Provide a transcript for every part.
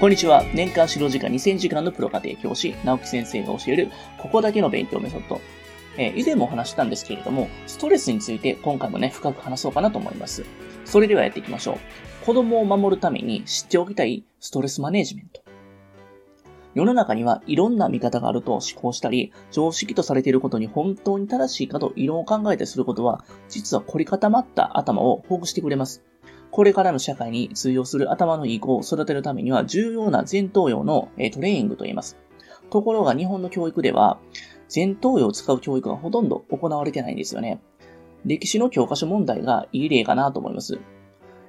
こんにちは。年間指導時間2000時間のプロ家庭教師、直木先生が教える、ここだけの勉強メソッド。えー、以前もお話したんですけれども、ストレスについて今回もね、深く話そうかなと思います。それではやっていきましょう。子供を守るために知っておきたいストレスマネジメント。世の中にはいろんな見方があると思考したり、常識とされていることに本当に正しいかと異論を考えたりすることは、実は凝り固まった頭をほぐしてくれます。これからの社会に通用する頭のいい子を育てるためには重要な前頭葉のトレーニングと言います。ところが日本の教育では、前頭葉を使う教育がほとんど行われてないんですよね。歴史の教科書問題がいい例かなと思います。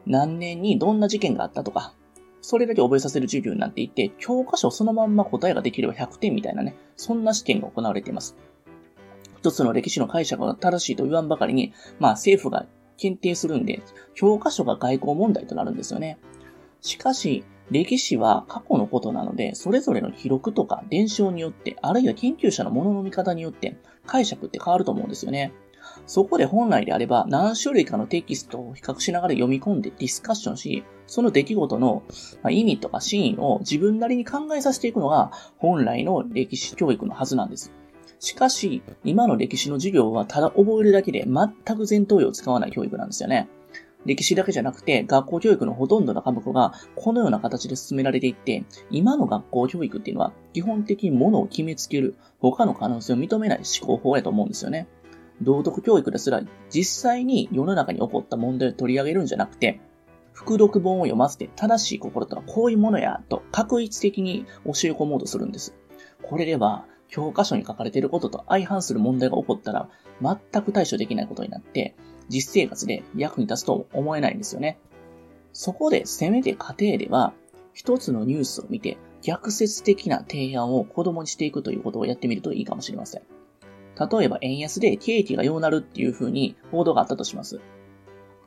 何年にどんな事件があったとか、それだけ覚えさせる授業になっていて、教科書そのまんま答えができれば100点みたいなね、そんな試験が行われています。一つの歴史の解釈が正しいと言わんばかりに、まあ政府が検定するんで、教科書が外交問題となるんですよね。しかし、歴史は過去のことなので、それぞれの記録とか伝承によって、あるいは研究者のものの見方によって解釈って変わると思うんですよね。そこで本来であれば何種類かのテキストを比較しながら読み込んでディスカッションし、その出来事の意味とかシーンを自分なりに考えさせていくのが本来の歴史教育のはずなんです。しかし、今の歴史の授業はただ覚えるだけで全く前頭葉を使わない教育なんですよね。歴史だけじゃなくて、学校教育のほとんどの科目がこのような形で進められていって、今の学校教育っていうのは基本的にものを決めつける、他の可能性を認めない思考法やと思うんですよね。道徳教育ですら実際に世の中に起こった問題を取り上げるんじゃなくて、副読本を読ませて正しい心とはこういうものやと確一的に教え込もうとするんです。これでは教科書に書かれていることと相反する問題が起こったら、全く対処できないことになって、実生活で役に立つと思えないんですよね。そこで、せめて家庭では、一つのニュースを見て、逆説的な提案を子供にしていくということをやってみるといいかもしれません。例えば、円安で景気が良うなるっていう風に報道があったとします。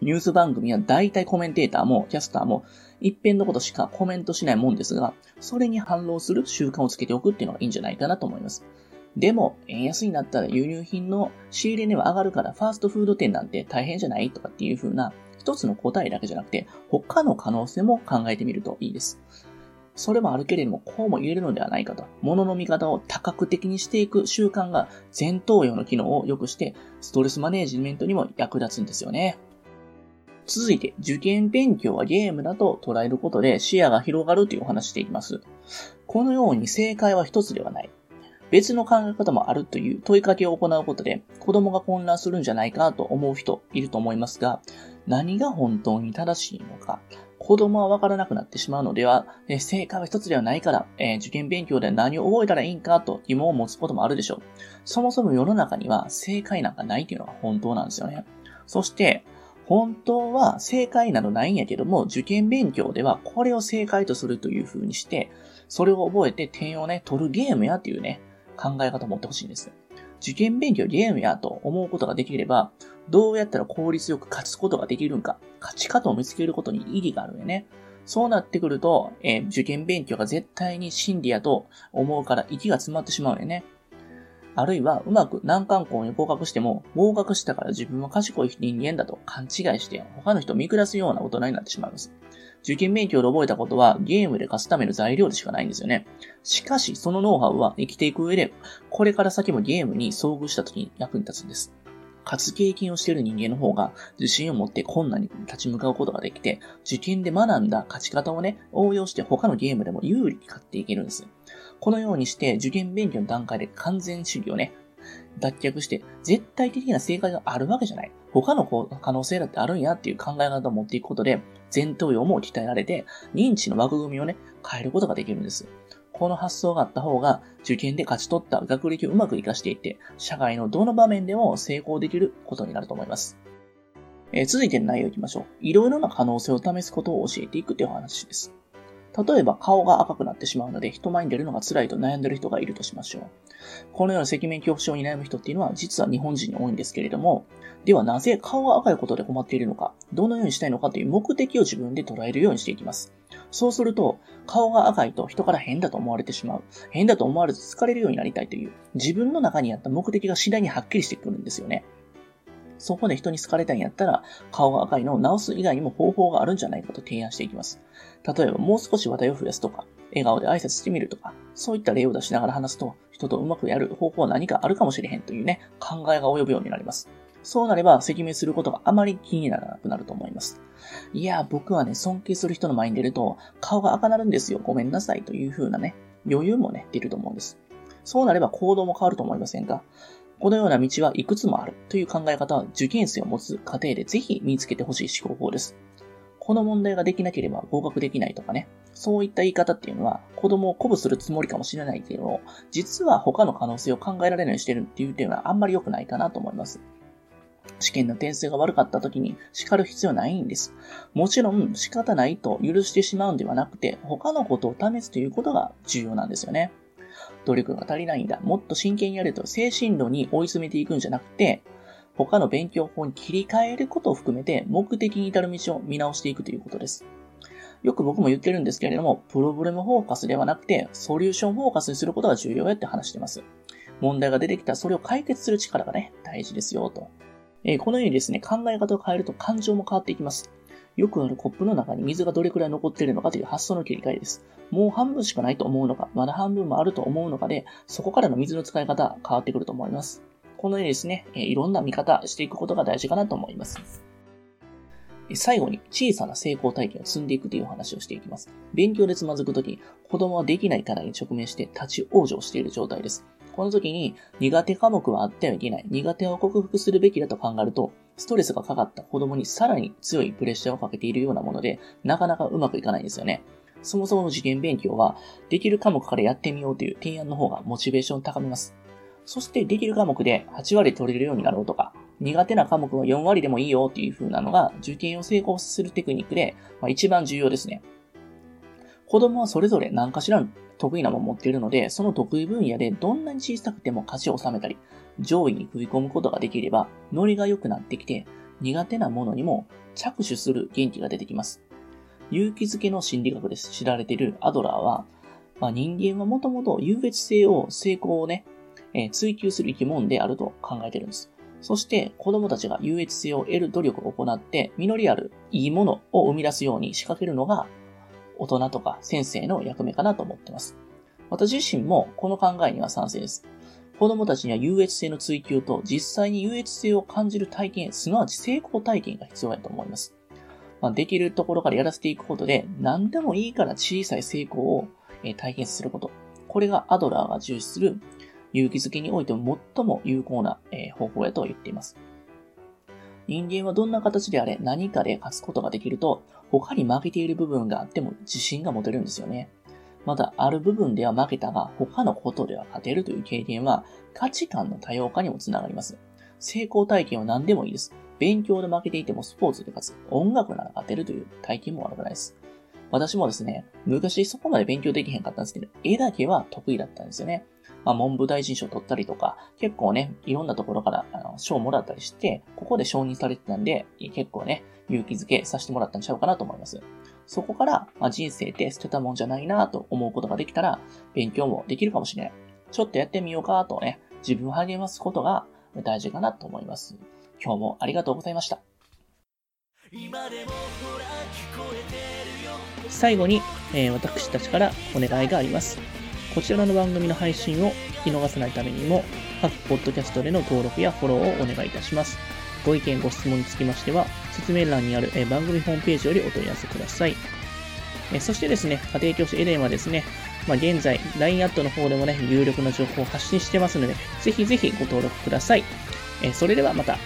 ニュース番組は大体コメンテーターもキャスターも一辺のことしかコメントしないもんですが、それに反応する習慣をつけておくっていうのがいいんじゃないかなと思います。でも、円安になったら輸入品の仕入れ値は上がるからファーストフード店なんて大変じゃないとかっていう風な一つの答えだけじゃなくて他の可能性も考えてみるといいです。それもあるけれども、こうも言えるのではないかと。物の見方を多角的にしていく習慣が前頭葉の機能を良くして、ストレスマネージメントにも役立つんですよね。続いて、受験勉強はゲームだと捉えることで視野が広がるというお話していきます。このように正解は一つではない。別の考え方もあるという問いかけを行うことで子供が混乱するんじゃないかと思う人いると思いますが、何が本当に正しいのか、子供はわからなくなってしまうのでは、正解は一つではないから、えー、受験勉強で何を覚えたらいいんかと疑問を持つこともあるでしょう。そもそも世の中には正解なんかないというのが本当なんですよね。そして、本当は正解などないんやけども、受験勉強ではこれを正解とするという風にして、それを覚えて点をね、取るゲームやっていうね、考え方を持ってほしいんです。受験勉強ゲームやと思うことができれば、どうやったら効率よく勝つことができるんか、勝ち方を見つけることに意義があるよね。そうなってくると、えー、受験勉強が絶対に真理やと思うから息が詰まってしまうよね。あるいは、うまく難関校に合格しても、合格したから自分は賢い人間だと勘違いして、他の人を見下すような大人になってしまいます。受験勉強で覚えたことはゲームで勝つための材料でしかないんですよね。しかし、そのノウハウは生きていく上で、これから先もゲームに遭遇した時に役に立つんです。勝つ経験をしている人間の方が自信を持って困難に立ち向かうことができて、受験で学んだ勝ち方をね、応用して他のゲームでも有利に勝っていけるんです。このようにして受験勉強の段階で完全主義をね、脱却して、絶対的な正解があるわけじゃない。他の可能性だってあるんやっていう考え方を持っていくことで、前頭葉も鍛えられて、認知の枠組みをね、変えることができるんです。この発想があった方が、受験で勝ち取った学歴をうまく活かしていって、社会のどの場面でも成功できることになると思います。えー、続いての内容いきましょう。いろいろな可能性を試すことを教えていくというお話です。例えば顔が赤くなってしまうので人前に出るのが辛いと悩んでる人がいるとしましょう。このような赤面恐怖症に悩む人っていうのは実は日本人に多いんですけれども、ではなぜ顔が赤いことで困っているのか、どのようにしたいのかという目的を自分で捉えるようにしていきます。そうすると、顔が赤いと人から変だと思われてしまう。変だと思われず疲れるようになりたいという、自分の中にあった目的が次第にはっきりしてくるんですよね。そこで人に好かれたいんやったら、顔が赤いのを直す以外にも方法があるんじゃないかと提案していきます。例えば、もう少し話題を増やすとか、笑顔で挨拶してみるとか、そういった例を出しながら話すと、人とうまくやる方法は何かあるかもしれへんというね、考えが及ぶようになります。そうなれば、赤面することがあまり気にならなくなると思います。いや、僕はね、尊敬する人の前に出ると、顔が赤なるんですよ。ごめんなさい。という風なね、余裕もね、出ると思うんです。そうなれば行動も変わると思いませんか？このような道はいくつもあるという考え方は受験生を持つ過程でぜひ身につけてほしい思考法です。この問題ができなければ合格できないとかね、そういった言い方っていうのは子供を鼓舞するつもりかもしれないけど、実は他の可能性を考えられないようにしてるっていう点はあんまり良くないかなと思います。試験の点数が悪かった時に叱る必要ないんです。もちろん仕方ないと許してしまうんではなくて、他のことを試すということが重要なんですよね。努力が足りないんだ。もっと真剣にやると精神論に追い詰めていくんじゃなくて、他の勉強法に切り替えることを含めて目的に至る道を見直していくということです。よく僕も言ってるんですけれども、プロブレムフォーカスではなくて、ソリューションフォーカスにすることが重要やって話してます。問題が出てきたらそれを解決する力がね、大事ですよ、と。えー、このようにですね、考え方を変えると感情も変わっていきます。よくあるコップの中に水がどれくらい残っているのかという発想の切り替えです。もう半分しかないと思うのか、まだ半分もあると思うのかで、そこからの水の使い方変わってくると思います。このようにですね、いろんな見方していくことが大事かなと思います。最後に小さな成功体験を積んでいくというお話をしていきます。勉強でつまずくとき、子供はできない課題に直面して立ち往生している状態です。この時に苦手科目はあってはいけない。苦手を克服するべきだと考えると、ストレスがかかった子供にさらに強いプレッシャーをかけているようなもので、なかなかうまくいかないんですよね。そもそもの受験勉強は、できる科目からやってみようという提案の方がモチベーションを高めます。そしてできる科目で8割取れるようになろうとか、苦手な科目は4割でもいいよっていう風なのが受験を成功するテクニックで、まあ、一番重要ですね。子供はそれぞれ何かしらの得意なものを持っているので、その得意分野でどんなに小さくても勝ちを収めたり、上位に食い込むことができれば、ノリが良くなってきて、苦手なものにも着手する元気が出てきます。勇気づけの心理学で知られているアドラーは、まあ、人間はもともと優越性を、成功をね、えー、追求する生き物であると考えているんです。そして子供たちが優越性を得る努力を行って、実りあるいいものを生み出すように仕掛けるのが、大人とか先生の役目かなと思ってます。私自身もこの考えには賛成です。子供たちには優越性の追求と実際に優越性を感じる体験、すなわち成功体験が必要だと思います。まあ、できるところからやらせていくことで、何でもいいから小さい成功を体験すること。これがアドラーが重視する勇気づけにおいても最も有効な方法やと言っています。人間はどんな形であれ何かで勝つことができると、他に負けている部分があっても自信が持てるんですよね。また、ある部分では負けたが、他のことでは勝てるという経験は、価値観の多様化にもつながります。成功体験は何でもいいです。勉強で負けていてもスポーツで勝つ。音楽なら勝てるという体験も悪くないです。私もですね、昔そこまで勉強できへんかったんですけど、絵だけは得意だったんですよね。まあ、文部大臣賞取ったりとか、結構ね、いろんなところからあの賞をもらったりして、ここで承認されてたんで、結構ね、勇気づけさせてもらったんちゃうかなと思います。そこから、まあ、人生って捨てたもんじゃないなと思うことができたら、勉強もできるかもしれない。ちょっとやってみようかとね、自分を励ますことが大事かなと思います。今日もありがとうございました。最後に、えー、私たちからお願いがあります。こちらの番組の配信を聞き逃さないためにも、各ポッドキャストでの登録やフォローをお願いいたします。ご意見、ご質問につきましては、説明欄にあるえ番組ホームページよりお問い合わせください。えそしてですね、家庭教師エレンはですね、まあ、現在、LINE アットの方でもね、有力な情報を発信してますので、ぜひぜひご登録ください。えそれではまた。